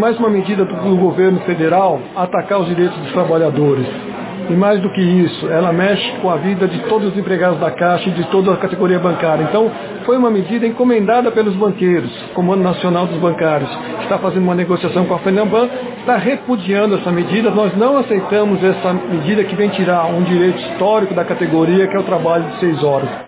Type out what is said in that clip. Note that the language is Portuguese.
Mais uma medida do governo federal atacar os direitos dos trabalhadores. E mais do que isso, ela mexe com a vida de todos os empregados da Caixa e de toda a categoria bancária. Então, foi uma medida encomendada pelos banqueiros, Comando Nacional dos Bancários, está fazendo uma negociação com a FENAMBAN, está repudiando essa medida. Nós não aceitamos essa medida que vem tirar um direito histórico da categoria, que é o trabalho de seis horas.